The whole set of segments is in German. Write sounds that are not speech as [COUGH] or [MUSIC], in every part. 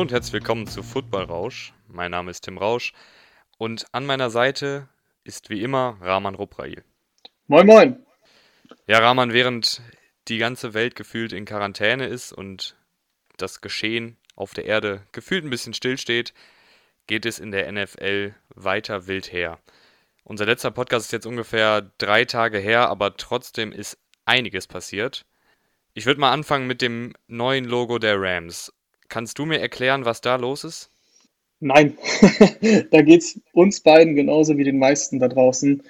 Hallo und herzlich willkommen zu Football Rausch. Mein Name ist Tim Rausch und an meiner Seite ist wie immer Rahman Ruprail. Moin, moin. Ja, Rahman, während die ganze Welt gefühlt in Quarantäne ist und das Geschehen auf der Erde gefühlt ein bisschen stillsteht, geht es in der NFL weiter wild her. Unser letzter Podcast ist jetzt ungefähr drei Tage her, aber trotzdem ist einiges passiert. Ich würde mal anfangen mit dem neuen Logo der Rams. Kannst du mir erklären, was da los ist? Nein, [LAUGHS] da geht es uns beiden genauso wie den meisten da draußen.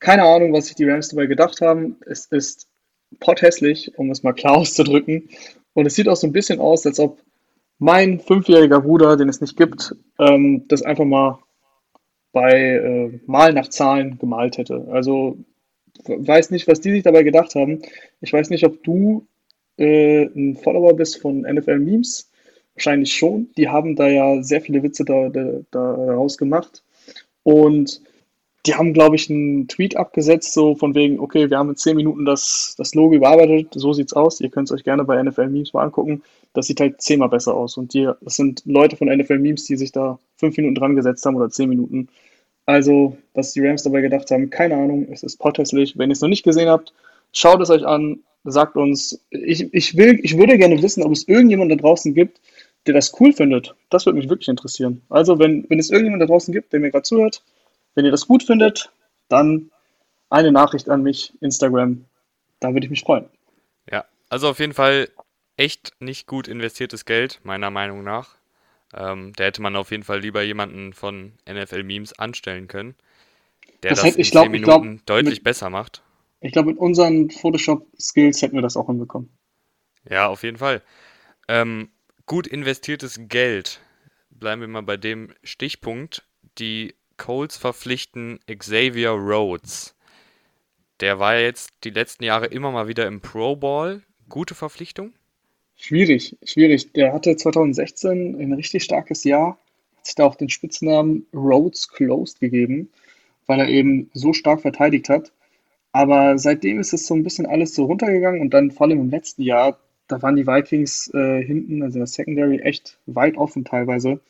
Keine Ahnung, was sich die Rams dabei gedacht haben. Es ist potthässlich, um es mal klar [LAUGHS] auszudrücken. Und es sieht auch so ein bisschen aus, als ob mein fünfjähriger Bruder, den es nicht gibt, ähm, das einfach mal bei äh, Mal nach Zahlen gemalt hätte. Also weiß nicht, was die sich dabei gedacht haben. Ich weiß nicht, ob du äh, ein Follower bist von NFL Memes. Wahrscheinlich schon. Die haben da ja sehr viele Witze da, da, daraus gemacht. Und die haben, glaube ich, einen Tweet abgesetzt, so von wegen, okay, wir haben in 10 Minuten das, das Logo überarbeitet, so sieht's aus. Ihr könnt es euch gerne bei NFL Memes mal angucken. Das sieht halt zehnmal besser aus. Und die, das sind Leute von NFL Memes, die sich da fünf Minuten dran gesetzt haben oder 10 Minuten. Also, was die Rams dabei gedacht haben, keine Ahnung, es ist potthässlich. Wenn ihr es noch nicht gesehen habt, schaut es euch an, sagt uns, ich, ich, will, ich würde gerne wissen, ob es irgendjemand da draußen gibt, der das cool findet. Das würde mich wirklich interessieren. Also, wenn, wenn es irgendjemand da draußen gibt, der mir gerade zuhört, wenn ihr das gut findet, dann eine Nachricht an mich, Instagram. Da würde ich mich freuen. Ja, also auf jeden Fall echt nicht gut investiertes Geld, meiner Meinung nach. Ähm, da hätte man auf jeden Fall lieber jemanden von NFL Memes anstellen können, der das, das hätte, in glaub, 10 Minuten glaub, deutlich mit, besser macht. Ich glaube, mit unseren Photoshop-Skills hätten wir das auch hinbekommen. Ja, auf jeden Fall. Ähm, gut investiertes Geld. Bleiben wir mal bei dem Stichpunkt. Die Colts verpflichten Xavier Rhodes. Der war jetzt die letzten Jahre immer mal wieder im Pro Bowl. Gute Verpflichtung? Schwierig, schwierig. Der hatte 2016 ein richtig starkes Jahr, hat sich da auch den Spitznamen Rhodes Closed gegeben, weil er eben so stark verteidigt hat. Aber seitdem ist es so ein bisschen alles so runtergegangen und dann vor allem im letzten Jahr, da waren die Vikings äh, hinten, also das Secondary, echt weit offen teilweise.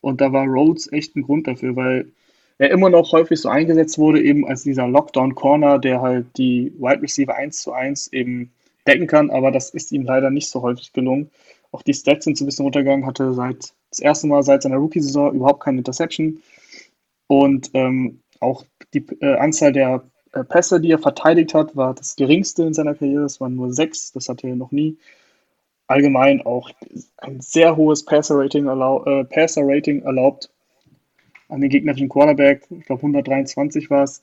Und da war Rhodes echt ein Grund dafür, weil er immer noch häufig so eingesetzt wurde, eben als dieser Lockdown-Corner, der halt die Wide Receiver 1 zu 1 eben decken kann, aber das ist ihm leider nicht so häufig gelungen. Auch die Stats sind so ein bisschen runtergegangen, hatte seit das erste Mal seit seiner Rookie-Saison überhaupt keine Interception. Und ähm, auch die äh, Anzahl der äh, Pässe, die er verteidigt hat, war das geringste in seiner Karriere. Es waren nur sechs, das hatte er noch nie. Allgemein auch ein sehr hohes Passer-Rating erlau äh, Passer erlaubt an den gegnerischen Quarterback. Ich glaube 123 war es.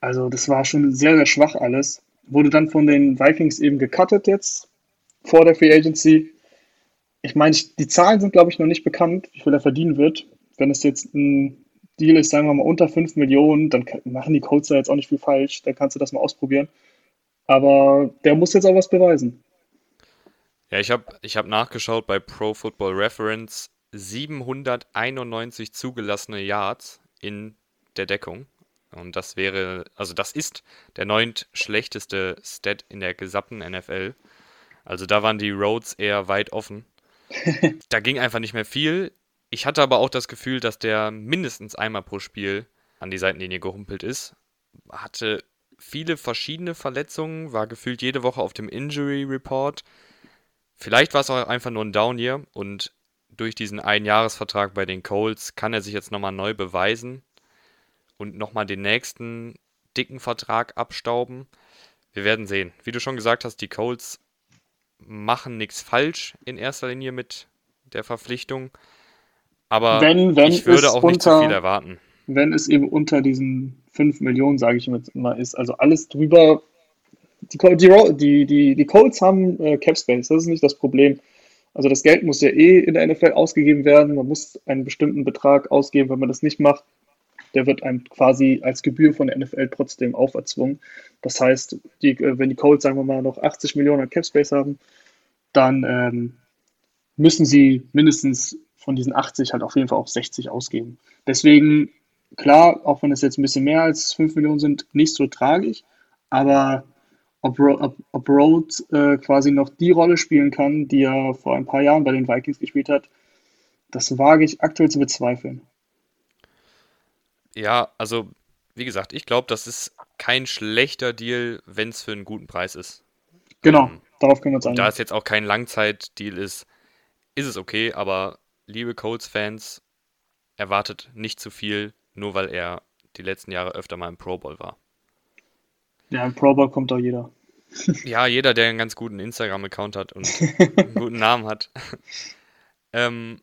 Also das war schon sehr, sehr schwach alles. Wurde dann von den Vikings eben gecuttet jetzt vor der Free Agency. Ich meine, die Zahlen sind, glaube ich, noch nicht bekannt, wie viel er verdienen wird. Wenn es jetzt ein Deal ist, sagen wir mal, unter 5 Millionen, dann machen die Colts da jetzt auch nicht viel falsch. Dann kannst du das mal ausprobieren. Aber der muss jetzt auch was beweisen. Ja, ich habe ich hab nachgeschaut bei Pro Football Reference. 791 zugelassene Yards in der Deckung. Und das wäre, also das ist der neunt schlechteste Stat in der gesamten NFL. Also da waren die Roads eher weit offen. [LAUGHS] da ging einfach nicht mehr viel. Ich hatte aber auch das Gefühl, dass der mindestens einmal pro Spiel an die Seitenlinie gehumpelt ist. Hatte viele verschiedene Verletzungen, war gefühlt jede Woche auf dem Injury Report. Vielleicht war es auch einfach nur ein Down hier und durch diesen Einjahresvertrag bei den Colts kann er sich jetzt nochmal neu beweisen und nochmal den nächsten dicken Vertrag abstauben. Wir werden sehen. Wie du schon gesagt hast, die Colts machen nichts falsch in erster Linie mit der Verpflichtung. Aber wenn, wenn ich würde auch unter, nicht zu viel erwarten. Wenn es eben unter diesen 5 Millionen, sage ich immer, ist, also alles drüber. Die, die, die, die Colts haben äh, Cap Space, das ist nicht das Problem. Also das Geld muss ja eh in der NFL ausgegeben werden. Man muss einen bestimmten Betrag ausgeben. Wenn man das nicht macht, der wird einem quasi als Gebühr von der NFL trotzdem auferzwungen. Das heißt, die, äh, wenn die Colts, sagen wir mal, noch 80 Millionen an Cap Space haben, dann ähm, müssen sie mindestens von diesen 80 halt auf jeden Fall auch 60 ausgeben. Deswegen, klar, auch wenn es jetzt ein bisschen mehr als 5 Millionen sind, nicht so tragisch, aber ob, ob, ob Rhodes äh, quasi noch die Rolle spielen kann, die er vor ein paar Jahren bei den Vikings gespielt hat, das wage ich aktuell zu bezweifeln. Ja, also wie gesagt, ich glaube, das ist kein schlechter Deal, wenn es für einen guten Preis ist. Genau, Ähm, darauf können wir uns und da einigen. es jetzt auch kein Langzeitdeal ist, ist es okay, aber liebe Colts-Fans, erwartet nicht zu viel, nur weil er die letzten Jahre öfter mal im Pro Bowl war. Ja, im Pro Bowl kommt doch jeder. [LAUGHS] Ja, jeder, der einen ganz guten Instagram-Account hat und [LAUGHS] einen guten Namen hat. [LAUGHS] Ähm,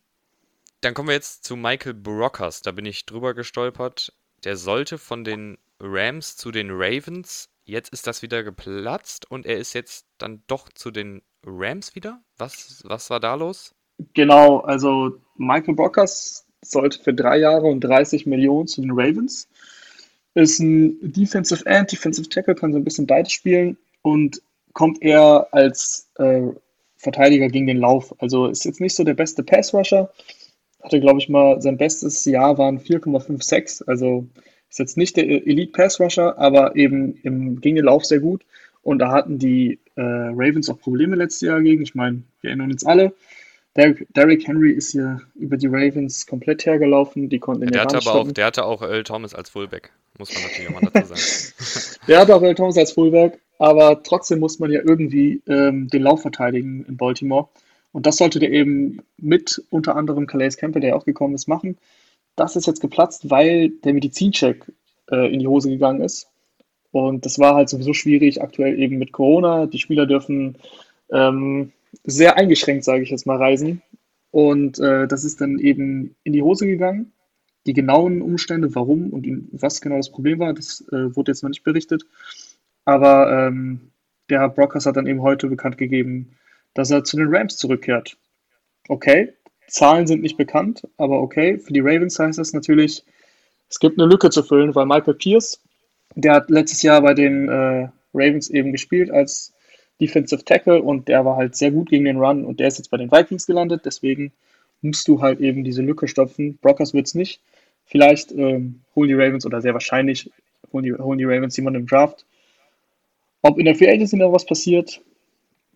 dann kommen wir jetzt zu Michael Brockers. Da bin ich drüber gestolpert. Der sollte von den Rams zu den Ravens. Jetzt ist das wieder geplatzt und er ist jetzt dann doch zu den Rams wieder. Was, was war da los? Genau, also Michael Brockers sollte für drei Jahre und 30 Millionen zu den Ravens. Ist ein Defensive End, Defensive Tackle, kann so ein bisschen beides spielen und kommt eher als äh, Verteidiger gegen den Lauf. Also ist jetzt nicht so der beste Pass-Rusher. Hatte, glaube ich, mal sein bestes Jahr waren 4,56. Also ist jetzt nicht der Elite Pass-Rusher, aber eben im, gegen den Lauf sehr gut. Und da hatten die äh, Ravens auch Probleme letztes Jahr gegen. Ich meine, wir erinnern uns alle. Derrick, Derrick Henry ist hier über die Ravens komplett hergelaufen. Die konnten Ja, der hatte aber auch, der hatte auch Earl Thomas als Fullback. Muss man natürlich auch mal dazu sagen. [LAUGHS] Der hat auch Earl Thomas als Fullback, aber trotzdem muss man ja irgendwie ähm, den Lauf verteidigen in Baltimore. Und das sollte der eben mit unter anderem Calais Campbell, der ja auch gekommen ist, machen. Das ist jetzt geplatzt, weil der Medizincheck äh, in die Hose gegangen ist. Und das war halt sowieso schwierig, aktuell eben mit Corona. Die Spieler dürfen ähm, sehr eingeschränkt, sage ich jetzt mal, reisen. Und äh, das ist dann eben in die Hose gegangen. Die genauen Umstände, warum und was genau das Problem war, das äh, wurde jetzt noch nicht berichtet. Aber ähm, der Brockers hat dann eben heute bekannt gegeben, dass er zu den Rams zurückkehrt. Okay, Zahlen sind nicht bekannt, aber okay. Für die Ravens heißt das natürlich, es gibt eine Lücke zu füllen, weil Michael Pierce, der hat letztes Jahr bei den äh, Ravens eben gespielt als Defensive Tackle und der war halt sehr gut gegen den Run und der ist jetzt bei den Vikings gelandet. Deswegen musst du halt eben diese Lücke stopfen. Brockers wird es nicht. Vielleicht ähm, holen die Ravens oder sehr wahrscheinlich holen die, holen die Ravens jemanden im Draft. Ob in der Free Agency noch was passiert,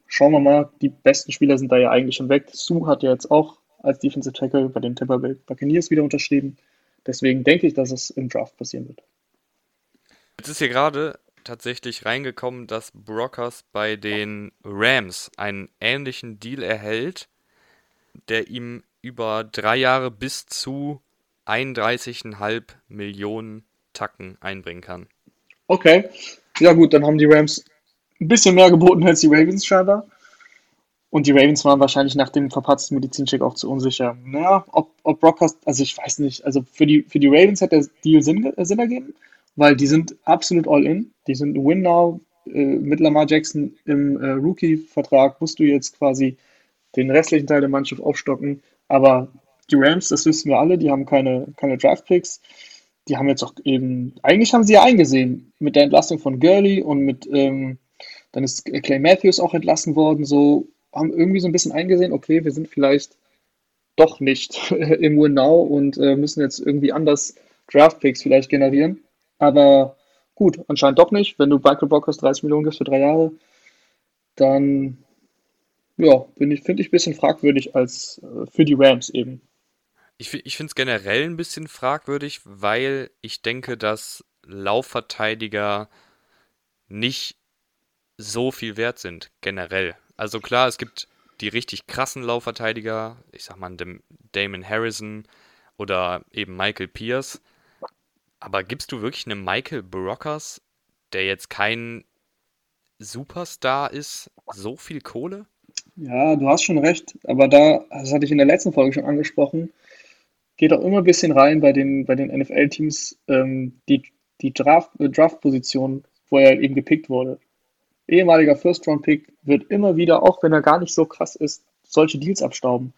schauen wir mal. Die besten Spieler sind da ja eigentlich schon weg. Sue hat ja jetzt auch als Defensive Tackle bei den Tampa Bay Buccaneers wieder unterschrieben. Deswegen denke ich, dass es im Draft passieren wird. Jetzt ist hier gerade tatsächlich reingekommen, dass Brockers bei den Rams einen ähnlichen Deal erhält, der ihm über drei Jahre bis zu 31,5 Millionen Tacken einbringen kann. Okay, ja gut, dann haben die Rams ein bisschen mehr geboten als die Ravens scheinbar. Und die Ravens waren wahrscheinlich nach dem verpatzten Medizincheck auch zu unsicher. Naja, ob, ob Brockhurst, also ich weiß nicht, also für die, für die Ravens hat der Deal Sinn, äh, Sinn ergeben, weil die sind absolut all in. Die sind Win now. Äh, mit Lamar Jackson im äh, Rookie-Vertrag musst du jetzt quasi den restlichen Teil der Mannschaft aufstocken. Aber die Rams, das wissen wir alle, die haben keine, keine Draft-Picks. Die haben jetzt auch eben, eigentlich haben sie ja eingesehen, mit der Entlassung von Gurley und mit, ähm, dann ist Clay Matthews auch entlassen worden, so haben irgendwie so ein bisschen eingesehen, okay, wir sind vielleicht doch nicht [LAUGHS] im Win Now und äh, müssen jetzt irgendwie anders Draft-Picks vielleicht generieren. Aber gut, anscheinend doch nicht. Wenn du Michael Brockers 30 Millionen gibst für drei Jahre, dann ja, bin ich, finde ich ein bisschen fragwürdig als äh, für die Rams eben. Ich, ich finde es generell ein bisschen fragwürdig, weil ich denke, dass Laufverteidiger nicht so viel wert sind, generell. Also klar, es gibt die richtig krassen Laufverteidiger, ich sag mal Dam- Damon Harrison oder eben Michael Pierce. Aber gibst du wirklich einem Michael Brockers, der jetzt kein Superstar ist, so viel Kohle? Ja, du hast schon recht, aber da, das hatte ich in der letzten Folge schon angesprochen, geht auch immer ein bisschen rein bei den, bei den NFL-Teams, ähm, die, die Draft, äh, Draft-Position, wo er eben gepickt wurde. Ehemaliger First-Round-Pick wird immer wieder, auch wenn er gar nicht so krass ist, solche Deals abstauben.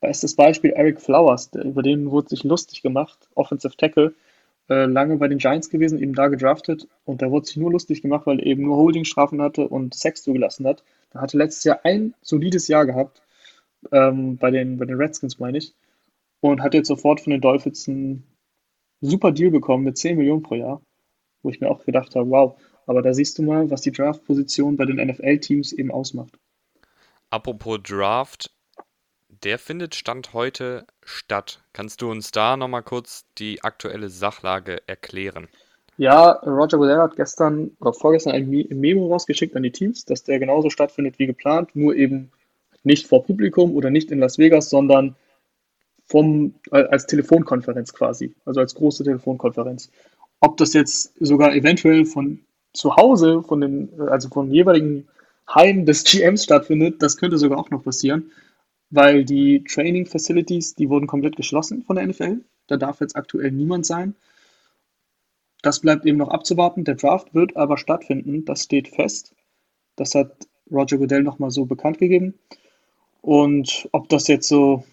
Bestes Beispiel Eric Flowers, der, über den wurde sich lustig gemacht, Offensive Tackle, äh, lange bei den Giants gewesen, eben da gedraftet und da wurde sich nur lustig gemacht, weil er eben nur Holdingstrafen hatte und Sex zugelassen hat. Er hatte letztes Jahr ein solides Jahr gehabt, ähm, bei den, bei den Redskins meine ich, und hat jetzt sofort von den Dolphins einen super Deal bekommen mit 10 Millionen pro Jahr, wo ich mir auch gedacht habe, wow, aber da siehst du mal, was die Draft-Position bei den NFL-Teams eben ausmacht. Apropos Draft, Der findet Stand heute statt. Kannst du uns da nochmal kurz die aktuelle Sachlage erklären? Ja, Roger Goodell hat gestern oder vorgestern ein Memo rausgeschickt an die Teams, dass der genauso stattfindet wie geplant, nur eben nicht vor Publikum oder nicht in Las Vegas, sondern vom, als Telefonkonferenz quasi, also als große Telefonkonferenz. Ob das jetzt sogar eventuell von zu Hause, von den, also vom jeweiligen Heim des GMs stattfindet, das könnte sogar auch noch passieren, weil die Training Facilities, die wurden komplett geschlossen von der NFL. Da darf jetzt aktuell niemand sein. Das bleibt eben noch abzuwarten. Der Draft wird aber stattfinden, das steht fest. Das hat Roger Goodell nochmal so bekannt gegeben. Und ob das jetzt so,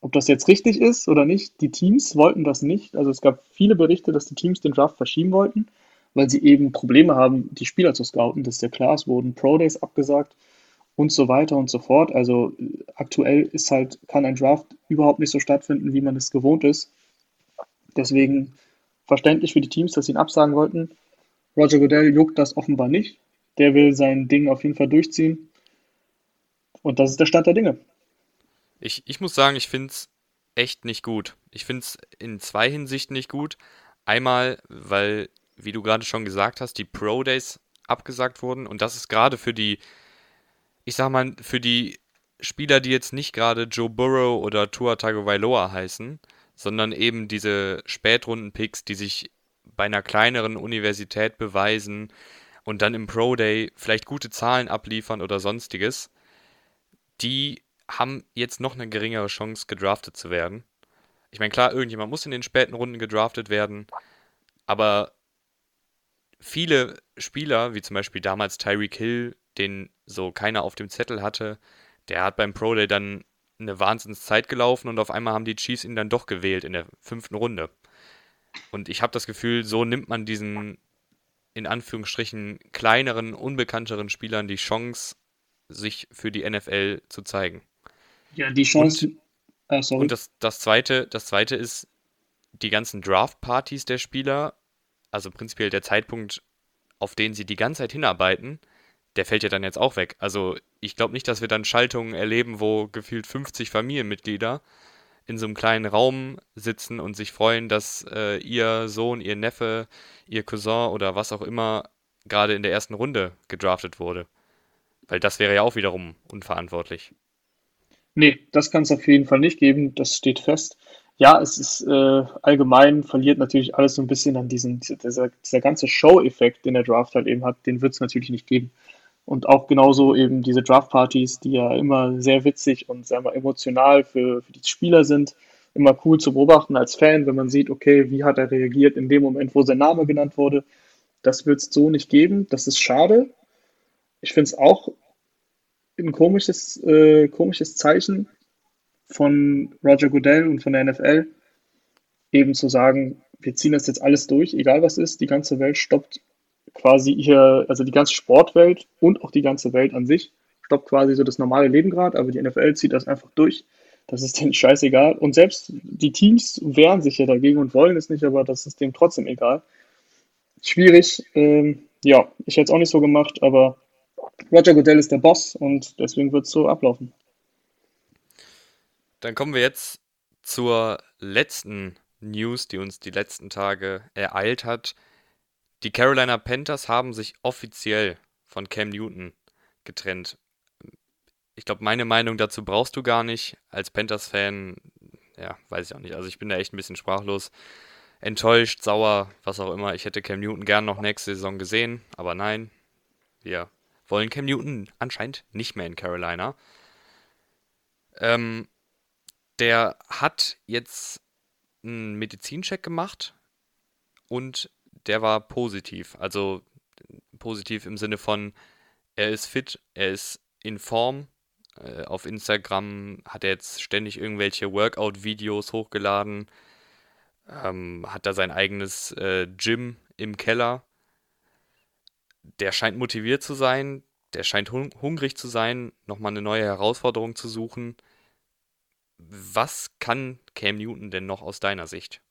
ob das jetzt richtig ist oder nicht, die Teams wollten das nicht. Also es gab viele Berichte, dass die Teams den Draft verschieben wollten, weil sie eben Probleme haben, die Spieler zu scouten. Das ist ja klar, es wurden Pro Days abgesagt und so weiter und so fort. Also aktuell ist halt, kann ein Draft überhaupt nicht so stattfinden, wie man es gewohnt ist. Deswegen verständlich für die Teams, dass sie ihn absagen wollten. Roger Goodell juckt das offenbar nicht. Der will sein Ding auf jeden Fall durchziehen. Und das ist der Stand der Dinge. Ich, ich muss sagen, ich finde es echt nicht gut. Ich finde es in zwei Hinsichten nicht gut. Einmal, weil, wie du gerade schon gesagt hast, die Pro Days abgesagt wurden. Und das ist gerade für die, ich sag mal, für die Spieler, die jetzt nicht gerade Joe Burrow oder Tua Tagovailoa heißen, sondern eben diese Spätrunden-Picks, die sich bei einer kleineren Universität beweisen und dann im Pro Day vielleicht gute Zahlen abliefern oder sonstiges die haben jetzt noch eine geringere Chance, gedraftet zu werden. Ich meine, klar, irgendjemand muss in den späten Runden gedraftet werden, aber viele Spieler, wie zum Beispiel damals Tyreek Hill, den so keiner auf dem Zettel hatte, der hat beim Pro Day dann eine Wahnsinnszeit gelaufen und auf einmal haben die Chiefs ihn dann doch gewählt in der fünften Runde. Und ich habe das Gefühl, so nimmt man diesen in Anführungsstrichen kleineren, unbekannteren Spielern die Chance, sich für die NFL zu zeigen. Ja, die Chance. Und, ah, sorry. und das, das, zweite, das zweite ist die ganzen Draft-Partys der Spieler, also prinzipiell der Zeitpunkt, auf den sie die ganze Zeit hinarbeiten, der fällt ja dann jetzt auch weg. Also ich glaube nicht, dass wir dann Schaltungen erleben, wo gefühlt 50 Familienmitglieder in so einem kleinen Raum sitzen und sich freuen, dass äh, ihr Sohn, ihr Neffe, ihr Cousin oder was auch immer gerade in der ersten Runde gedraftet wurde. Weil das wäre ja auch wiederum unverantwortlich. Nee, das kann es auf jeden Fall nicht geben, das steht fest. Ja, es ist äh, allgemein, verliert natürlich alles so ein bisschen an diesen, dieser, dieser ganze Show-Effekt, den der Draft halt eben hat, den wird es natürlich nicht geben. Und auch genauso eben diese Draft-Partys, die ja immer sehr witzig und sehr mal emotional für, für die Spieler sind, immer cool zu beobachten als Fan, wenn man sieht, okay, wie hat er reagiert in dem Moment, wo sein Name genannt wurde. Das wird es so nicht geben. Das ist schade, ich finde es auch ein komisches, äh, komisches Zeichen von Roger Goodell und von der NFL, eben zu sagen, wir ziehen das jetzt alles durch, egal was ist, die ganze Welt stoppt quasi hier, also die ganze Sportwelt und auch die ganze Welt an sich stoppt quasi so das normale Leben gerade, aber die NFL zieht das einfach durch. Das ist [LAUGHS] denen scheißegal. Und selbst die Teams wehren sich ja dagegen und wollen es nicht, aber das ist dem trotzdem egal. Schwierig. Ähm, ja, ich hätte es auch nicht so gemacht, aber Roger Goodell ist der Boss und deswegen wird es so ablaufen. Dann kommen wir jetzt zur letzten News, die uns die letzten Tage ereilt hat. Die Carolina Panthers haben sich offiziell von Cam Newton getrennt. Ich glaube, meine Meinung dazu brauchst du gar nicht. Als Panthers-Fan, ja, weiß ich auch nicht. Also ich bin da echt ein bisschen sprachlos. Enttäuscht, sauer, was auch immer. Ich hätte Cam Newton gern noch nächste Saison gesehen, aber nein. Wir wollen Cam Newton anscheinend nicht mehr in Carolina. Ähm, der hat jetzt einen Medizincheck gemacht und der war positiv. Also positiv im Sinne von, er ist fit, er ist in Form. Äh, auf Instagram hat er jetzt ständig irgendwelche Workout-Videos hochgeladen. Ähm, hat da sein eigenes äh, Gym im Keller der scheint motiviert zu sein, der scheint hung hungrig zu sein, nochmal eine neue Herausforderung zu suchen. Was kann Cam Newton denn noch aus deiner Sicht?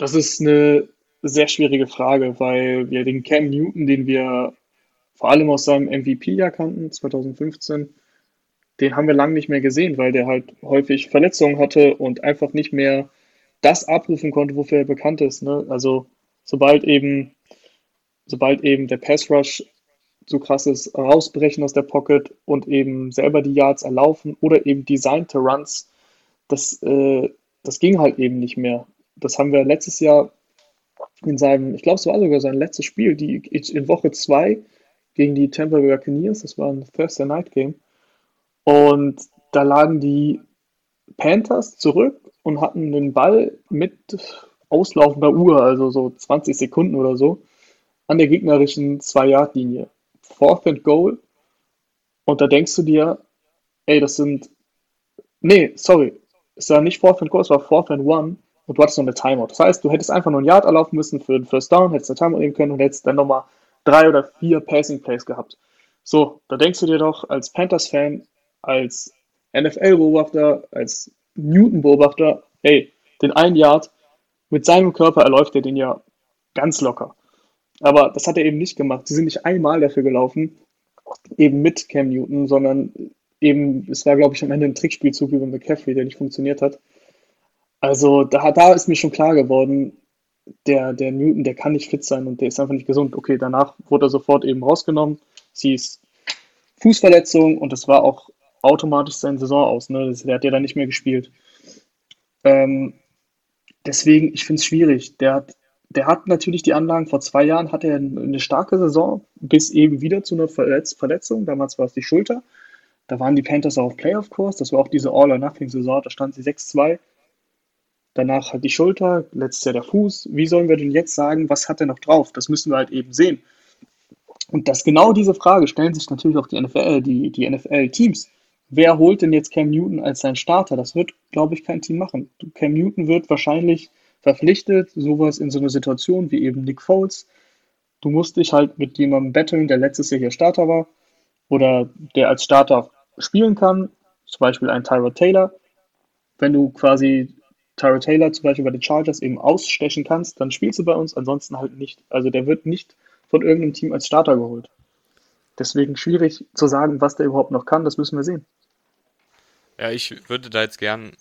Das ist eine sehr schwierige Frage, weil wir den Cam Newton, den wir vor allem aus seinem MVP-Jahr kannten, 2015, den haben wir lange nicht mehr gesehen, weil der halt häufig Verletzungen hatte und einfach nicht mehr das abrufen konnte, wofür er bekannt ist. Ne? Also sobald eben, sobald eben der Pass Rush so krasses Rausbrechen aus der Pocket und eben selber die Yards erlaufen oder eben designte Runs, das, äh, das ging halt eben nicht mehr. Das haben wir letztes Jahr in seinem, ich glaube, es war sogar sein letztes Spiel, die in Woche 2 gegen die Tampa Bay Buccaneers, das war ein Thursday Night Game. Und da lagen die Panthers zurück und hatten den Ball mit auslaufender Uhr, also so 20 Sekunden oder so, an der gegnerischen 2-Yard-Linie. Fourth and Goal. Und da denkst du dir, ey, das sind. Nee, sorry. Es war nicht Fourth and Goal, es war Fourth and One. Und du hattest noch eine Timeout. Das heißt, du hättest einfach nur ein Yard erlaufen müssen für den First Down, hättest eine Timeout nehmen können und hättest dann nochmal drei oder vier Passing Plays gehabt. So, da denkst du dir doch als Panthers-Fan, als NFL-Beobachter, als Newton-Beobachter, ey, den einen Yard mit seinem Körper erläuft er den ja ganz locker. Aber das hat er eben nicht gemacht. Sie sind nicht einmal dafür gelaufen, eben mit Cam Newton, sondern eben, es war, glaube ich, am Ende ein Trickspielzug über McCaffrey, der nicht funktioniert hat. Also da, da ist mir schon klar geworden, der, der Newton, der kann nicht fit sein und der ist einfach nicht gesund. Okay, danach wurde er sofort eben rausgenommen. Sie ist Fußverletzung und das war auch automatisch seine Saison aus. Ne? Der hat ja dann nicht mehr gespielt. Ähm, deswegen, ich finde es schwierig. Der hat, der hat natürlich die Anlagen, vor zwei Jahren hatte er eine starke Saison, bis eben wieder zu einer Verletz Verletzung. Damals war es die Schulter. Da waren die Panthers auch auf Playoff-Kurs. Das war auch diese All-or-Nothing-Saison. Da stand sie 6-2. Danach halt die Schulter, letztes Jahr der Fuß. Wie sollen wir denn jetzt sagen, was hat er noch drauf? Das müssen wir halt eben sehen. Und das genau diese Frage stellen sich natürlich auch die NFL, die, die NFL-Teams wer holt denn jetzt Cam Newton als sein Starter? Das wird, glaube ich, kein Team machen. Cam Newton wird wahrscheinlich verpflichtet, sowas in so einer Situation wie eben Nick Foles. Du musst dich halt mit jemandem betteln, der letztes Jahr hier Starter war oder der als Starter spielen kann, zum Beispiel ein Tyra Taylor. Wenn du quasi Tyra Taylor zum Beispiel bei den Chargers eben ausstechen kannst, dann spielst du bei uns, ansonsten halt nicht. Also der wird nicht von irgendeinem Team als Starter geholt. Deswegen schwierig zu sagen, was der überhaupt noch kann, das müssen wir sehen. Ja, ich würde da jetzt gern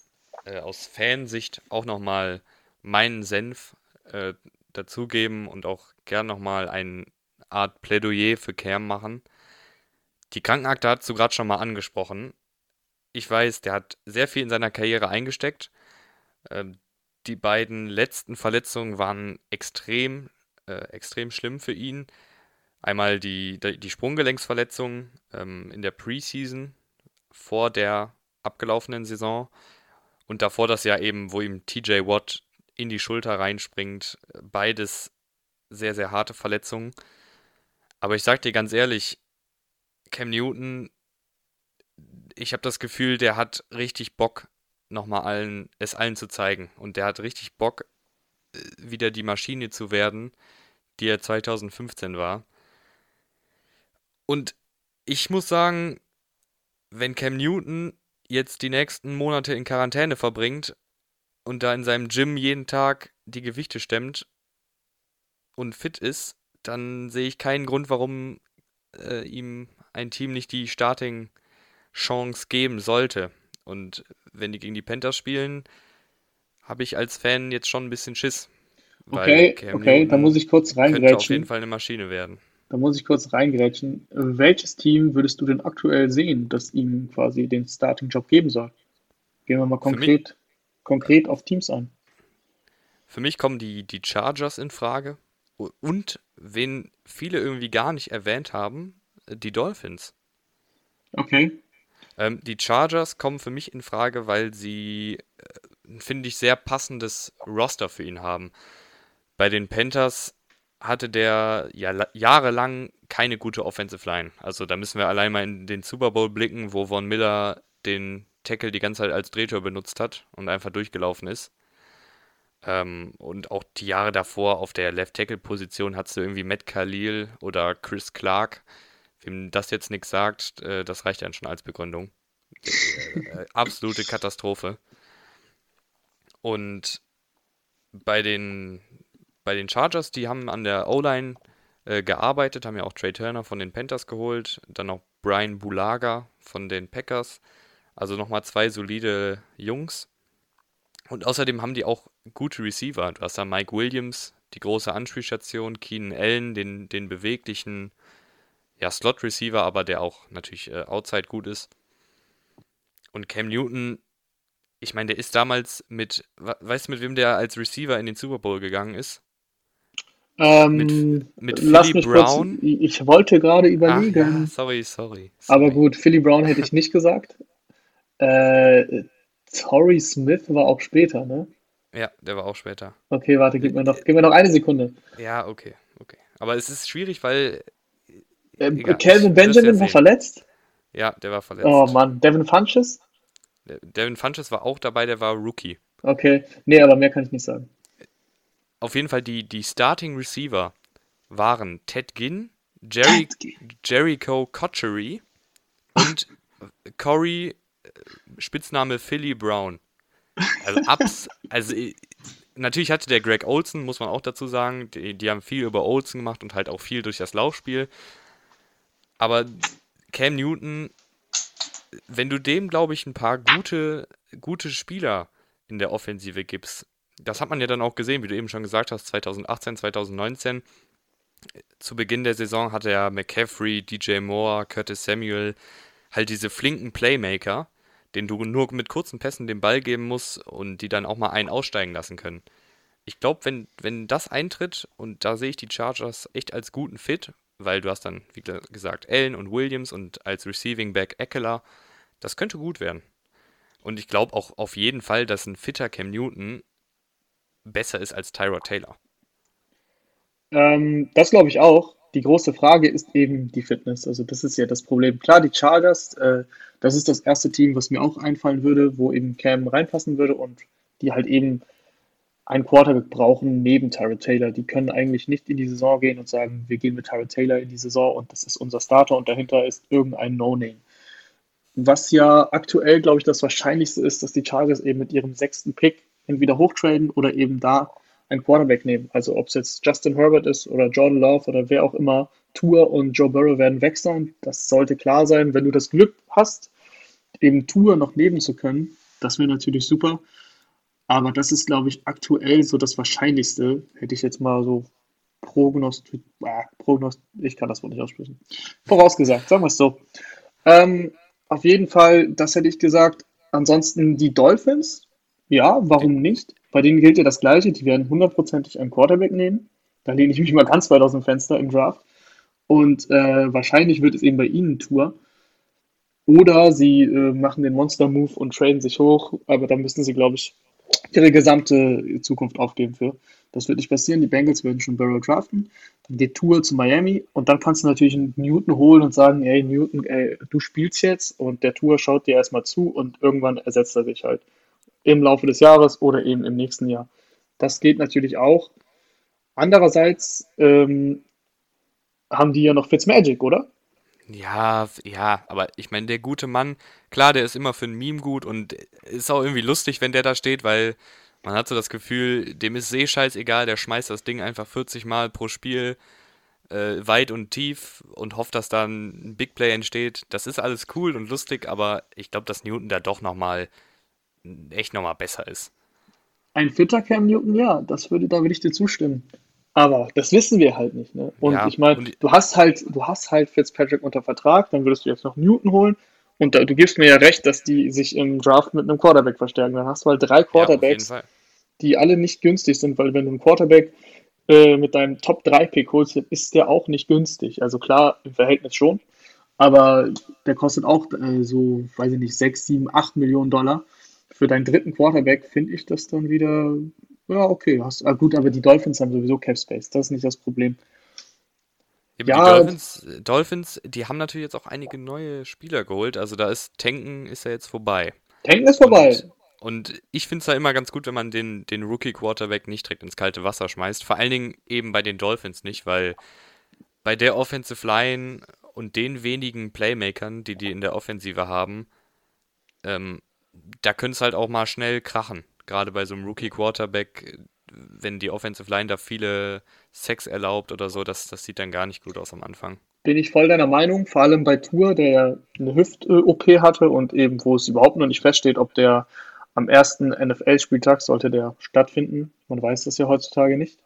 äh, aus Fansicht auch nochmal meinen Senf äh, dazugeben und auch gern nochmal eine Art Plädoyer für Cam machen. Die Krankenakte hast du gerade schon mal angesprochen. Ich weiß, der hat sehr viel in seiner Karriere eingesteckt. Ähm, die beiden letzten Verletzungen waren extrem, äh, extrem schlimm für ihn. Einmal die, die Sprunggelenksverletzung ähm, in der Preseason vor der abgelaufenen Saison. Und davor das Jahr eben, wo ihm TJ Watt in die Schulter reinspringt. Beides sehr, sehr harte Verletzungen. Aber ich sag dir ganz ehrlich, Cam Newton, ich habe das Gefühl, der hat richtig Bock, nochmal allen, es allen zu zeigen. Und der hat richtig Bock, äh, wieder die Maschine zu werden, die er 2015 war. Und ich muss sagen, wenn Cam Newton jetzt die nächsten Monate in Quarantäne verbringt und da in seinem Gym jeden Tag die Gewichte stemmt und fit ist, dann sehe ich keinen Grund, warum äh, ihm ein Team nicht die Starting-Chance geben sollte. Und wenn die gegen die Panthers spielen, habe ich als Fan jetzt schon ein bisschen Schiss. Okay, okay, da muss ich kurz reingrätschen. Könnte auf jeden Fall eine Maschine werden. Da muss ich kurz reingrätschen. Welches Team würdest du denn aktuell sehen, das ihm quasi den Starting-Job geben soll? Gehen wir mal konkret, konkret auf Teams ein. Für mich kommen die, die Chargers in Frage. Und wen viele irgendwie gar nicht erwähnt haben, die Dolphins. Okay. Ähm, die Chargers kommen für mich in Frage, weil sie, äh, finde ich, sehr passendes Roster für ihn haben. Bei den Panthers hatte der ja jahrelang keine gute Offensive Line. Also da müssen wir allein mal in den Super Bowl blicken, wo Von Miller den Tackle die ganze Zeit als Drehtür benutzt hat und einfach durchgelaufen ist. Ähm, und auch die Jahre davor auf der Left Tackle Position hattest du irgendwie Matt Khalil oder Chris Clark. Wem das jetzt nichts sagt, äh, das reicht dann schon als Begründung. Äh, absolute Katastrophe. Und bei den bei den Chargers, die haben an der O-Line äh, gearbeitet, haben ja auch Trey Turner von den Panthers geholt, dann noch Brian Bulaga von den Packers. Also nochmal zwei solide Jungs. Und außerdem haben die auch gute Receiver. Du hast da Mike Williams, die große Anspielstation, Keenan Allen, den, den beweglichen ja, Slot-Receiver, aber der auch natürlich äh, outside gut ist. Und Cam Newton, ich meine, der ist damals mit, weißt du, mit wem der als Receiver in den Super Bowl gegangen ist? Ähm, mit, mit Philly Brown. Kurz, ich wollte gerade überlegen. Ja, sorry, sorry, sorry, Aber gut, Philly Brown hätte ich nicht gesagt. [LAUGHS] Äh, Torrey Smith war auch später, ne? Ja, der war auch später. Okay, warte, gib mir noch, gib mir noch eine Sekunde. Ja, okay, okay. Aber es ist schwierig, weil. Äh, Calvin Benjamin war verletzt? Ja, der war verletzt. Oh Mann, Devin Funches? Devin Funches war auch dabei, der war Rookie. Okay, nee, aber mehr kann ich nicht sagen. Auf jeden Fall, die, die Starting Receiver waren Ted Ginn, Jerry, Jericho Cotchery und Corey, äh, Spitzname Philly Brown. Also, abs, [LAUGHS] also äh, natürlich hatte der Greg Olson, muss man auch dazu sagen, die, die haben viel über Olson gemacht und halt auch viel durch das Laufspiel. Aber Cam Newton, wenn du dem, glaube ich, ein paar gute, gute Spieler in der Offensive gibst, das hat man ja dann auch gesehen, wie du eben schon gesagt hast, 2018, 2019. Zu Beginn der Saison hatte er McCaffrey, DJ Moore, Curtis Samuel, halt diese flinken Playmaker, denen du nur mit kurzen Pässen den Ball geben musst und die dann auch mal einen aussteigen lassen können. Ich glaube, wenn, wenn das eintritt, und da sehe ich die Chargers echt als guten Fit, weil du hast dann, wie gesagt, Allen und Williams und als Receiving Back Eckler. Das könnte gut werden. Und ich glaube auch auf jeden Fall, dass ein fitter Cam Newton besser ist als Tyrod Taylor. Ähm, das glaube ich auch. Die große Frage ist eben die Fitness. Also das ist ja das Problem. Klar, die Chargers, äh, das ist das erste Team, was mir auch einfallen würde, wo eben Cam reinpassen würde und die halt eben einen Quarterback brauchen neben Tyrod Taylor. Die können eigentlich nicht in die Saison gehen und sagen, wir gehen mit Tyrod Taylor in die Saison und das ist unser Starter und dahinter ist irgendein No-Name. Was ja aktuell, glaube ich, das Wahrscheinlichste ist, dass die Chargers eben mit ihrem sechsten Pick entweder hochtraden oder eben da einen Quarterback nehmen. Also ob es jetzt Justin Herbert ist oder Jordan Love oder wer auch immer, Tour und Joe Burrow werden weg sein. Das sollte klar sein. Wenn du das Glück hast, eben Tour noch nehmen zu können, das wäre natürlich super. Aber das ist, glaube ich, aktuell so das Wahrscheinlichste. Hätte ich jetzt mal so prognostiziert. Äh, prognost ich kann das Wort nicht aussprechen. Vorausgesagt, sagen wir es so. Ähm, auf jeden Fall, das hätte ich gesagt. Ansonsten die Dolphins, ja, warum nicht? Bei denen gilt ja das Gleiche. Die werden hundertprozentig einen Quarterback nehmen. Da lehne ich mich mal ganz weit aus dem Fenster im Draft. Und äh, wahrscheinlich wird es eben bei ihnen Tour. Oder sie äh, machen den Monster-Move und traden sich hoch. Aber dann müssen sie, glaube ich, ihre gesamte Zukunft aufgeben für. Das wird nicht passieren. Die Bengals werden schon Barrow draften. Dann geht Tour zu Miami und dann kannst du natürlich einen Newton holen und sagen, ey Newton, ey, du spielst jetzt und der Tour schaut dir erstmal zu und irgendwann ersetzt er sich halt im Laufe des Jahres oder eben im nächsten Jahr. Das geht natürlich auch. Andererseits ähm, haben die ja noch Fitzmagic, oder? Ja, ja, aber ich meine, der gute Mann, klar, der ist immer für ein Meme gut und ist auch irgendwie lustig, wenn der da steht, weil man hat so das Gefühl, dem ist eh scheißegal, der schmeißt das Ding einfach 40 Mal pro Spiel äh, weit und tief und hofft, dass dann ein Big Play entsteht. Das ist alles cool und lustig, aber ich glaube, dass Newton da doch nochmal echt nochmal besser ist. Ein fitter Cam Newton, ja, das würde, da würde ich dir zustimmen. Aber das wissen wir halt nicht. Ne? Und ja, ich meine, du hast halt, du hast halt Fitzpatrick unter Vertrag, dann würdest du jetzt noch Newton holen. Und da, du gibst mir ja recht, dass die sich im Draft mit einem Quarterback verstärken. Dann hast du halt drei Quarterbacks, ja, die alle nicht günstig sind, weil wenn du einen Quarterback äh, mit deinem Top 3 Pick holst, ist der auch nicht günstig. Also klar, im Verhältnis schon. Aber der kostet auch äh, so, weiß ich nicht, 6, 7, 8 Millionen Dollar. Für deinen dritten Quarterback finde ich das dann wieder ja, okay. Hast, ah, gut, aber die Dolphins haben sowieso Cap Space. Das ist nicht das Problem. Ja, die Dolphins, Dolphins, die haben natürlich jetzt auch einige neue Spieler geholt. Also da ist Tanken ist ja jetzt vorbei. Tanken ist vorbei. Und, und ich finde es ja immer ganz gut, wenn man den, den Rookie-Quarterback nicht direkt ins kalte Wasser schmeißt. Vor allen Dingen eben bei den Dolphins nicht, weil bei der Offensive Line und den wenigen Playmakern, die die in der Offensive haben, ähm, da könnte es halt auch mal schnell krachen gerade bei so einem Rookie-Quarterback, wenn die Offensive Line da viele Sex erlaubt oder so, das, das sieht dann gar nicht gut aus am Anfang. bin ich voll deiner Meinung, vor allem bei Tour, der ja eine Hüft-OP hatte und eben, wo es überhaupt noch nicht feststeht, ob der am ersten NFL-Spieltag sollte der stattfinden. Man weiß das ja heutzutage nicht.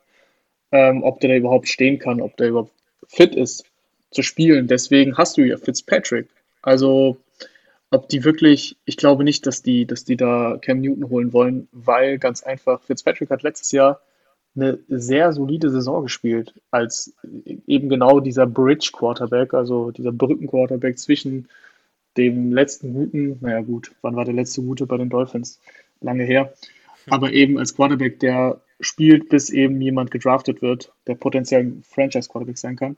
Ähm, ob der da überhaupt stehen kann, ob der überhaupt fit ist zu spielen. Deswegen hast du ja Fitzpatrick. Also, ob die wirklich, ich glaube nicht, dass die, dass die da Cam Newton holen wollen, weil ganz einfach, Fitzpatrick hat letztes Jahr eine sehr solide Saison gespielt, als eben genau dieser Bridge Quarterback, also dieser Brücken Quarterback zwischen dem letzten guten, naja gut, wann war der letzte gute bei den Dolphins? Lange her. Aber eben als Quarterback, der spielt, bis eben jemand gedraftet wird, der potenziell ein Franchise Quarterback sein kann.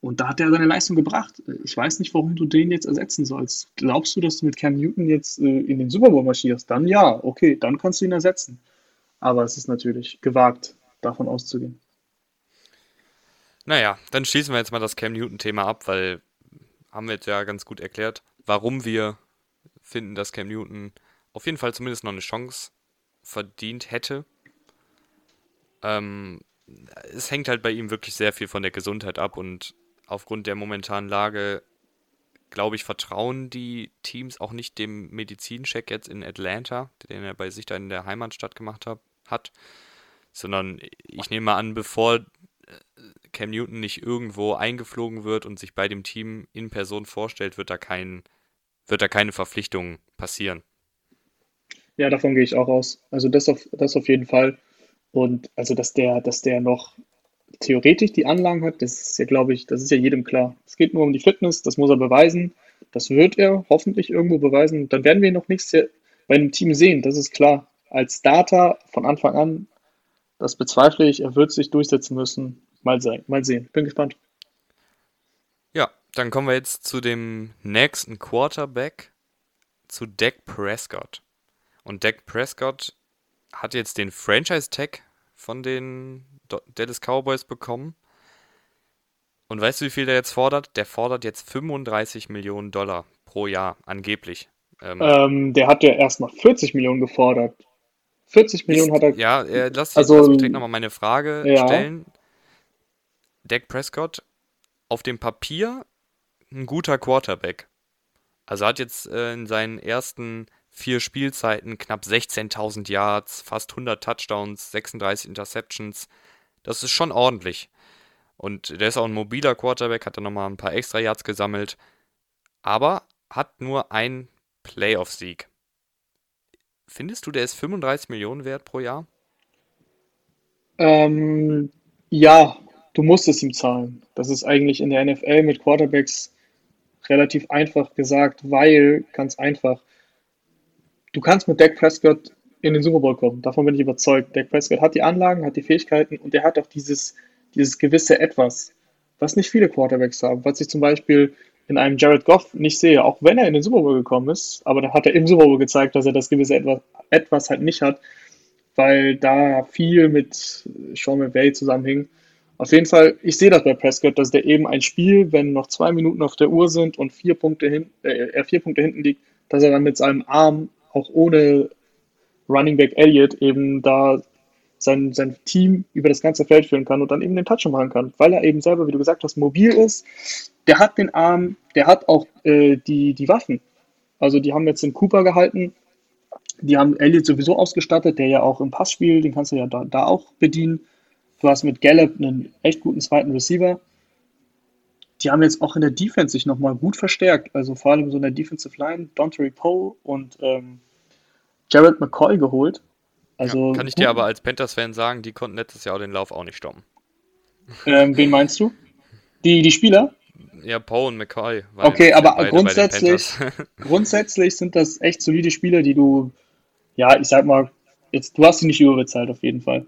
Und da hat er seine Leistung gebracht. Ich weiß nicht, warum du den jetzt ersetzen sollst. Glaubst du, dass du mit Cam Newton jetzt äh, in den Super Bowl marschierst? Dann ja, okay, dann kannst du ihn ersetzen. Aber es ist natürlich gewagt, davon auszugehen. Naja, dann schließen wir jetzt mal das Cam Newton-Thema ab, weil haben wir jetzt ja ganz gut erklärt, warum wir finden, dass Cam Newton auf jeden Fall zumindest noch eine Chance verdient hätte. Ähm, es hängt halt bei ihm wirklich sehr viel von der Gesundheit ab und aufgrund der momentanen Lage, glaube ich, vertrauen die Teams auch nicht dem Medizincheck jetzt in Atlanta, den er bei sich da in der Heimatstadt gemacht hat, hat sondern ich nehme mal an, bevor äh, Cam Newton nicht irgendwo eingeflogen wird und sich bei dem Team in Person vorstellt, wird da kein, wird da keine Verpflichtung passieren. Ja, davon gehe ich auch aus. Also das auf, das auf jeden Fall. Und also, dass der, dass der noch theoretisch die Anlagen hat, das ist ja, glaube ich, das ist ja jedem klar. Es geht nur um die Fitness, das muss er beweisen. Das wird er hoffentlich irgendwo beweisen. Dann werden wir noch nichts bei einem Team sehen, das ist klar. Als Starter von Anfang an das bezweifle ich. Er wird sich durchsetzen müssen. Mal, sein, mal sehen. Bin gespannt. Ja, dann kommen wir jetzt zu dem nächsten Quarterback, zu Dak Prescott. Und Dak Prescott hat jetzt den Franchise-Tag von den Dallas Cowboys bekommen. Und weißt du, wie viel der jetzt fordert? Der fordert jetzt 35 Millionen Dollar pro Jahr, angeblich. Ähm, ähm, der hat ja erstmal 40 Millionen gefordert. 40 Millionen hat er. Ja, äh, lass, also, lass mich direkt nochmal meine Frage ja. stellen. Dak Prescott auf dem Papier ein guter Quarterback. Also hat jetzt äh, in seinen ersten vier Spielzeiten knapp 16.000 Yards, fast 100 Touchdowns, 36 Interceptions. Das ist schon ordentlich. Und der ist auch ein mobiler Quarterback, hat dann nochmal ein paar extra Yards gesammelt. Aber hat nur einen Playoff-Sieg. Findest du, der ist 35 Millionen wert pro Jahr? Ähm, ja, du musst es ihm zahlen. Das ist eigentlich in der NFL mit Quarterbacks relativ einfach gesagt, weil, ganz einfach, du kannst mit Dak Prescott in den Super Bowl kommen. Davon bin ich überzeugt. Dak Prescott hat die Anlagen, hat die Fähigkeiten und er hat auch dieses, dieses gewisse Etwas, was nicht viele Quarterbacks haben. Was ich zum Beispiel in einem Jared Goff nicht sehe, auch wenn er in den Super Bowl gekommen ist, aber da hat er im Super Bowl gezeigt, dass er das gewisse etwas, etwas halt nicht hat, weil da viel mit Sean McVay zusammenhing. Auf jeden Fall, ich sehe das bei Prescott, dass der eben ein Spiel, wenn noch zwei Minuten auf der Uhr sind und vier Punkte hin, äh, er vier Punkte hinten liegt, dass er dann mit seinem Arm auch ohne Running Back Elliott eben da sein, sein Team über das ganze Feld führen kann und dann eben den Touch machen kann, weil er eben selber, wie du gesagt hast, mobil ist. Der hat den Arm, der hat auch äh, die, die Waffen. Also die haben jetzt den Cooper gehalten, die haben Elliott sowieso ausgestattet, der ja auch im Passspiel, den kannst du ja da, da auch bedienen. Du hast mit Gallup einen echt guten zweiten Receiver. Die haben jetzt auch in der Defense sich nochmal gut verstärkt. Also vor allem so in der Defensive Line, Dontery Poe und ähm, Jared McCoy geholt. Also, ja, kann ich dir aber als Panthers-Fan sagen, die konnten letztes Jahr den Lauf auch nicht stoppen. Ähm, wen meinst du? Die, die Spieler? Ja, Poe und McCoy. Okay, aber grundsätzlich, [LAUGHS] grundsätzlich sind das echt solide Spieler, die du, ja, ich sag mal, jetzt, du hast sie nicht überbezahlt auf jeden Fall.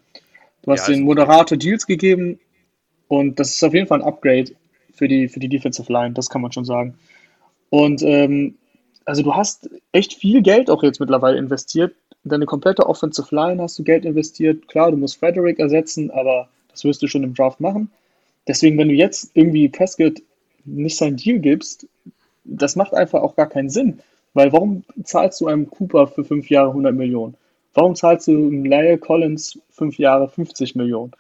Du hast ja, den Moderator Deals gegeben und das ist auf jeden Fall ein Upgrade für die, für die Defensive Line, das kann man schon sagen. Und ähm, also du hast echt viel Geld auch jetzt mittlerweile investiert deine komplette Offensive Line hast du Geld investiert. Klar, du musst Frederick ersetzen, aber das wirst du schon im Draft machen. Deswegen, wenn du jetzt irgendwie Prescott nicht sein Deal gibst, das macht einfach auch gar keinen Sinn. Weil warum zahlst du einem Cooper für fünf Jahre 100 Millionen? Warum zahlst du einem Lyle Collins fünf Jahre 50 Millionen?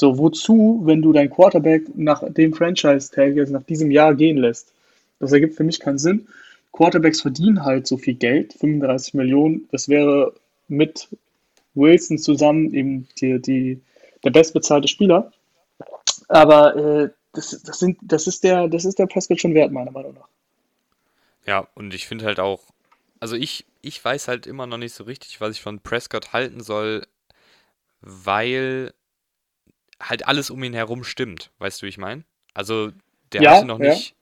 So, wozu, wenn du deinen Quarterback nach dem Franchise-Tag, also nach diesem Jahr gehen lässt? Das ergibt für mich keinen Sinn. Quarterbacks verdienen halt so viel Geld, 35 Millionen. Das wäre mit Wilson zusammen eben die, die, der bestbezahlte Spieler. Aber äh, das, das, sind, das, ist der, das ist der Prescott schon wert, meiner Meinung nach. Ja, und ich finde halt auch, also ich, ich weiß halt immer noch nicht so richtig, was ich von Prescott halten soll, weil halt alles um ihn herum stimmt. Weißt du, wie ich meine? Also der Ja, hatte noch ja. nicht,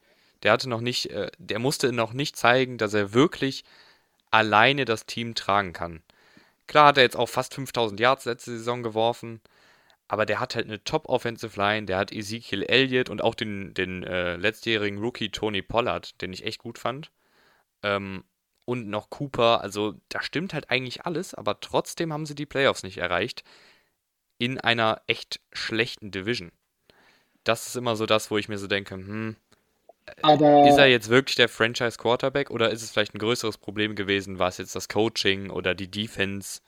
der hatte noch nicht, äh, der musste noch nicht zeigen, dass er wirklich alleine das Team tragen kann. Klar hat er jetzt auch fast 5000 Yards letzte Saison geworfen, aber der hat halt eine Top-Offensive Line, der hat Ezekiel Elliott und auch den, den äh, letztjährigen Rookie Tony Pollard, den ich echt gut fand. Ähm, und noch Cooper, also da stimmt halt eigentlich alles, aber trotzdem haben sie die Playoffs nicht erreicht in einer echt schlechten Division. Das ist immer so das, wo ich mir so denke, hm, ist er Aber jetzt wirklich der Franchise Quarterback oder ist es vielleicht ein größeres Problem gewesen? War es jetzt das Coaching oder die Defense?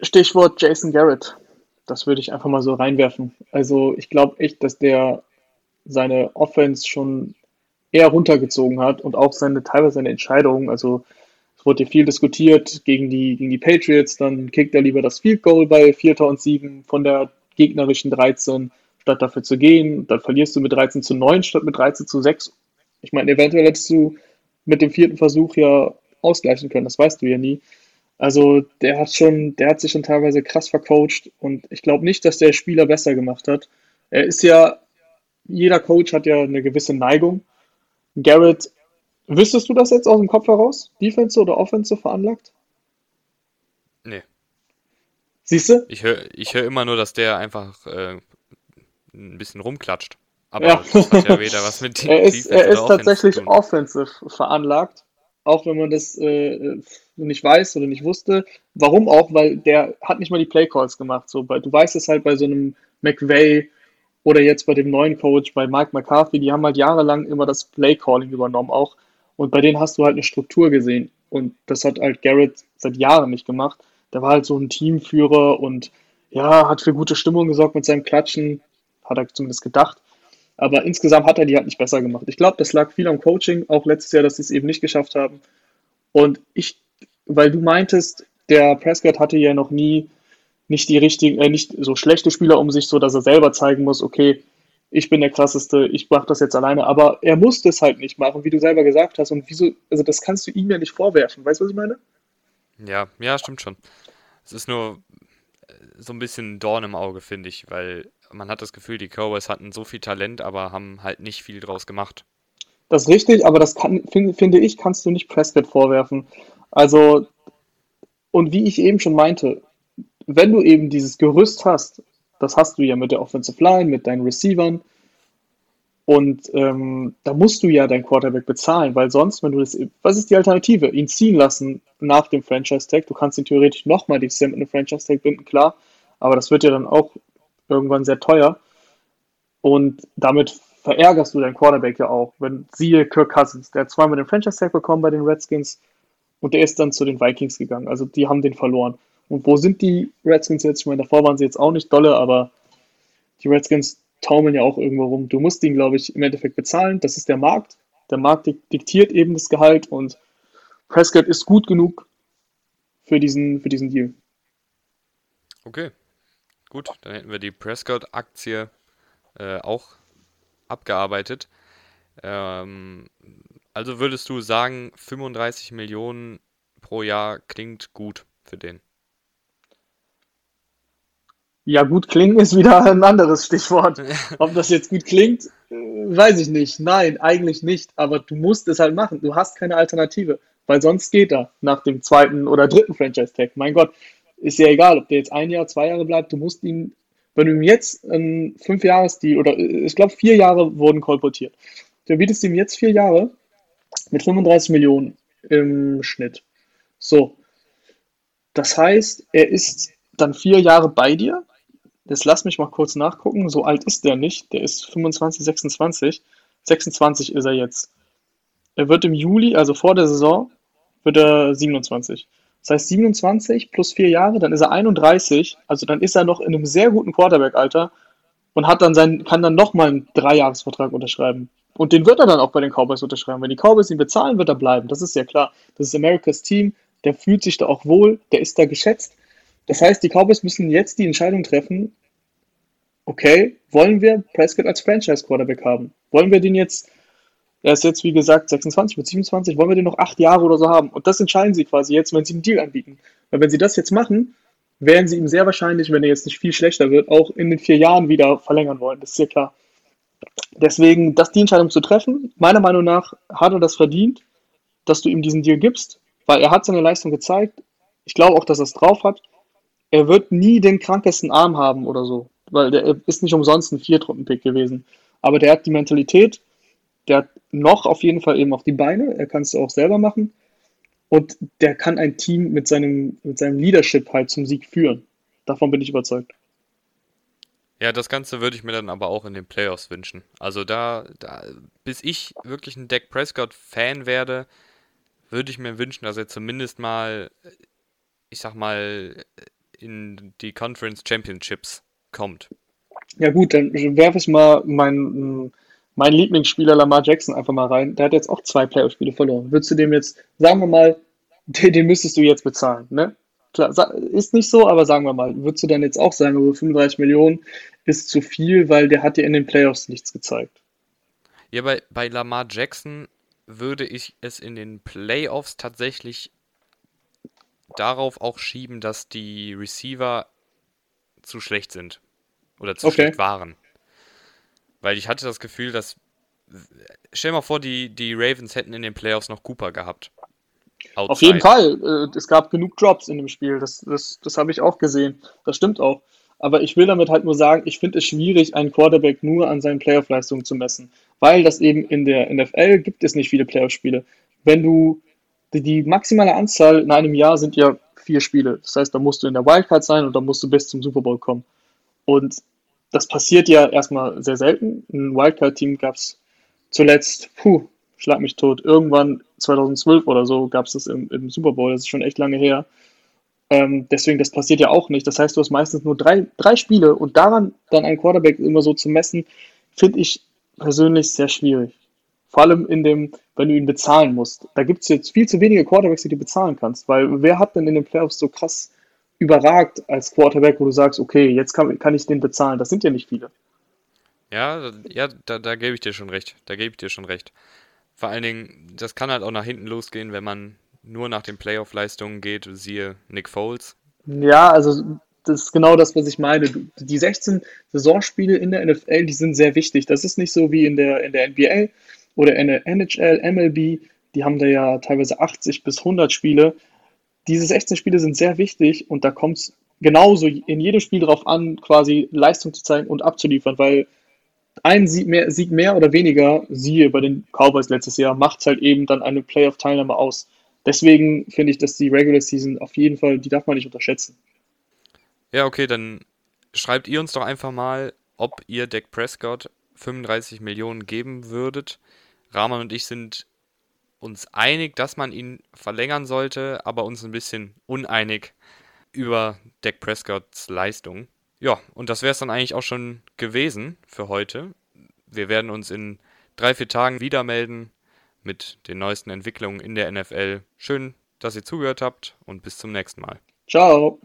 Stichwort Jason Garrett. Das würde ich einfach mal so reinwerfen. Also ich glaube echt, dass der seine Offense schon eher runtergezogen hat und auch seine teilweise seine Entscheidungen. Also wurde viel diskutiert gegen die, gegen die Patriots, dann kickt er lieber das Field Goal bei 4. und 7 von der gegnerischen 13, statt dafür zu gehen. Dann verlierst du mit 13 zu 9 statt mit 13 zu 6. Ich meine, eventuell hättest du mit dem vierten Versuch ja ausgleichen können, das weißt du ja nie. Also der hat schon, der hat sich schon teilweise krass vercoacht und ich glaube nicht, dass der Spieler besser gemacht hat. Er ist ja, jeder Coach hat ja eine gewisse Neigung. Garrett, wüsstest du das jetzt aus dem Kopf heraus? Defense oder Offense veranlagt? Nee. Siehst du? Ich höre ich hör immer nur, dass der einfach äh, ein bisschen rumklatscht. Ja. Aber das hat ja weder was mit [LAUGHS] Er ist, er ist Offense tatsächlich offensive veranlagt, auch wenn man das äh, nicht weiß oder nicht wusste. Warum auch? Weil der hat nicht mal die Playcalls gemacht. So, bei, du weißt es halt bei so einem McVay oder jetzt bei dem neuen Coach, bei Mike McCarthy, die haben halt jahrelang immer das Playcalling übernommen auch. Und bei denen hast du halt eine Struktur gesehen. Und das hat halt Garrett seit Jahren nicht gemacht. Der war halt so ein Teamführer und ja, hat für gute Stimmung gesorgt mit seinem Klatschen, hat er zumindest gedacht. Aber insgesamt hat er die halt nicht besser gemacht. Ich glaube, das lag viel am Coaching, auch letztes Jahr, dass sie es eben nicht geschafft haben. Und ich, weil du meintest, der Prescott hatte ja noch nie nicht die richtigen, äh, nicht so schlechte Spieler um sich, so dass er selber zeigen muss, okay, ich bin der krasseste, ich mache das jetzt alleine. Aber er musste es halt nicht machen, wie du selber gesagt hast. Und wieso, also das kannst du ihm ja nicht vorwerfen. Weißt du, was ich meine? Ja, ja, stimmt schon. Es ist nur äh, so ein bisschen ein Dorn im Auge, finde ich, weil man hat das Gefühl, die Cowboys hatten so viel Talent, aber haben halt nicht viel draus gemacht. Das ist richtig, aber das kann, finde, finde ich, kannst du nicht Prescott vorwerfen. Also, und wie ich eben schon meinte, wenn du eben dieses Gerüst hast, das hast du ja mit der Offensive Line, mit deinen Receivern, und ähm, da musst du ja deinen Quarterback bezahlen, weil sonst, wenn du das, was ist die Alternative? Ihn ziehen lassen nach dem Franchise-Tag. Du kannst ihn theoretisch nochmal dieses Jahr mit einem Franchise-Tag binden, klar, aber das wird ja dann auch irgendwann sehr teuer. Und damit verärgerst du deinen Quarterback ja auch. Wenn siehe Kirk Cousins, der hat zweimal den Franchise-Tag bekommen bei den Redskins und der ist dann zu den Vikings gegangen. Also die haben den verloren. Und wo sind die Redskins jetzt? Ich meine, davor waren sie jetzt auch nicht dolle, aber die Redskins taumeln ja auch irgendwo rum. Du musst ihn, glaube ich, im Endeffekt bezahlen. Das ist der Markt. Der Markt dik- diktiert eben das Gehalt und Prescott ist gut genug für diesen, für diesen Deal. Okay, gut, dann hätten wir die Prescott-Aktie äh, auch abgearbeitet. Ähm, also würdest du sagen, 35 Millionen pro Jahr klingt gut für den? Ja, gut klingen ist wieder ein anderes Stichwort. [LAUGHS] Ob das jetzt gut klingt, äh, weiß ich nicht. Nein, eigentlich nicht. Aber du musst es halt machen. Du hast keine Alternative. Weil sonst geht er nach dem zweiten oder dritten Franchise-Tag. Mein Gott, ist ja egal, ob der jetzt ein Jahr, zwei Jahre bleibt. Du musst ihn, wenn du ihm jetzt einen fünf Jahres deal oder äh, ich glaube vier Jahre wurden kolportiert. Du bietest ihm jetzt vier Jahre mit 35 Millionen im Schnitt. So, das heißt, er ist dann vier Jahre bei dir. Jetzt lass mich mal kurz nachgucken. So alt ist der nicht. Der ist 25, 26. 26 ist er jetzt. Er wird im Juli, also vor der Saison, wird er 27. Das heißt 27 plus vier Jahre, dann ist er 31, also dann ist er noch in einem sehr guten Quarterback-Alter und hat dann sein, kann dann nochmal einen Dreijahresvertrag unterschreiben. Und den wird er dann auch bei den Cowboys unterschreiben. Wenn die Cowboys ihn bezahlen, wird er bleiben. Das ist ja klar. Das ist Americas Team, der fühlt sich da auch wohl, der ist da geschätzt. Das heißt, die Cowboys müssen jetzt die Entscheidung treffen, okay, wollen wir Prescott als Franchise-Quarterback haben? Wollen wir den jetzt, er ist jetzt wie gesagt 26 mit 27, wollen wir den noch acht Jahre oder so haben? Und das entscheiden sie quasi jetzt, wenn sie einen Deal anbieten. Weil wenn sie das jetzt machen, werden sie ihm sehr wahrscheinlich, wenn er jetzt nicht viel schlechter wird, auch in den vier Jahren wieder verlängern wollen. Das ist ja klar. Deswegen, das die Entscheidung zu treffen, meiner Meinung nach hat er das verdient, dass du ihm diesen Deal gibst, weil er hat seine Leistung gezeigt. Ich glaube auch, dass er es drauf hat. Er wird nie den krankesten Arm haben oder so weil der ist nicht umsonst ein Viertrunden-Pick gewesen. Aber der hat die Mentalität, der hat noch auf jeden Fall eben auch die Beine, er kann es auch selber machen. Und der kann ein Team mit seinem, mit seinem Leadership halt zum Sieg führen. Davon bin ich überzeugt. Ja, das Ganze würde ich mir dann aber auch in den Playoffs wünschen. Also da, da bis ich wirklich ein Dak Prescott-Fan werde, würde ich mir wünschen, dass er zumindest mal, ich sag mal, in die Conference Championships kommt. Ja gut, dann werfe ich mal meinen mein Lieblingsspieler Lamar Jackson einfach mal rein. Der hat jetzt auch zwei Playoff-Spiele verloren. Würdest du dem jetzt, sagen wir mal, den, den müsstest du jetzt bezahlen, ne? Klar, ist nicht so, aber sagen wir mal, würdest du dann jetzt auch sagen, über 35 Millionen ist zu viel, weil der hat dir in den Playoffs nichts gezeigt. Ja, bei, bei Lamar Jackson würde ich es in den Playoffs tatsächlich darauf auch schieben, dass die Receiver zu schlecht sind. Oder zu okay. schlecht waren. Weil ich hatte das Gefühl, dass. Stell dir mal vor, die, die Ravens hätten in den Playoffs noch Cooper gehabt. Outside. Auf jeden Fall. Äh, es gab genug Drops in dem Spiel. Das, das, das habe ich auch gesehen. Das stimmt auch. Aber ich will damit halt nur sagen, ich finde es schwierig, einen Quarterback nur an seinen Playoff-Leistungen zu messen. Weil das eben in der NFL gibt es nicht viele Playoff-Spiele. Wenn du die, die maximale Anzahl in einem Jahr sind ja vier Spiele. Das heißt, da musst du in der Wildcard sein und dann musst du bis zum Super Bowl kommen. Und das passiert ja erstmal sehr selten. Ein Wildcard-Team gab es zuletzt, puh, schlag mich tot, irgendwann 2012 oder so gab es das im, im, Super Bowl. Das ist schon echt lange her. Ähm, deswegen, das passiert ja auch nicht. Das heißt, du hast meistens nur drei, drei Spiele und daran dann einen Quarterback immer so zu messen, finde ich persönlich sehr schwierig. Vor allem in dem, wenn du ihn bezahlen musst. Da gibt es jetzt viel zu wenige Quarterbacks, die du bezahlen kannst, weil wer hat denn in den Playoffs so krass überragt als Quarterback, wo du sagst, okay, jetzt kann, kann ich den bezahlen? Das sind ja nicht viele. Ja, ja, da, da gebe ich dir schon recht. Da gebe ich dir schon recht. Vor allen Dingen, das kann halt auch nach hinten losgehen, wenn man nur nach den Playoff-Leistungen geht, siehe Nick Foles. Ja, also das ist genau das, was ich meine. Die 16 Saisonspiele in der NFL, die sind sehr wichtig. Das ist nicht so wie in der, in der NBA, oder in der NHL, MLB, die haben da ja teilweise 80 bis 100 Spiele. Diese 16 Spiele sind sehr wichtig und da kommt es genauso in jedem Spiel darauf an, quasi Leistung zu zeigen und abzuliefern, weil ein Sieg mehr, Sieg mehr oder weniger, siehe bei den Cowboys letztes Jahr, macht halt eben dann eine Playoff-Teilnahme aus. Deswegen finde ich, dass die Regular Season auf jeden Fall, die darf man nicht unterschätzen. Ja, okay, dann schreibt ihr uns doch einfach mal, ob ihr Dak Prescott 35 Millionen geben würdet. Rahman und ich sind uns einig, dass man ihn verlängern sollte, aber uns ein bisschen uneinig über Dak Prescotts Leistung. Ja, und das wäre es dann eigentlich auch schon gewesen für heute. Wir werden uns in drei, vier Tagen wieder melden mit den neuesten Entwicklungen in der NFL. Schön, dass ihr zugehört habt und bis zum nächsten Mal. Ciao.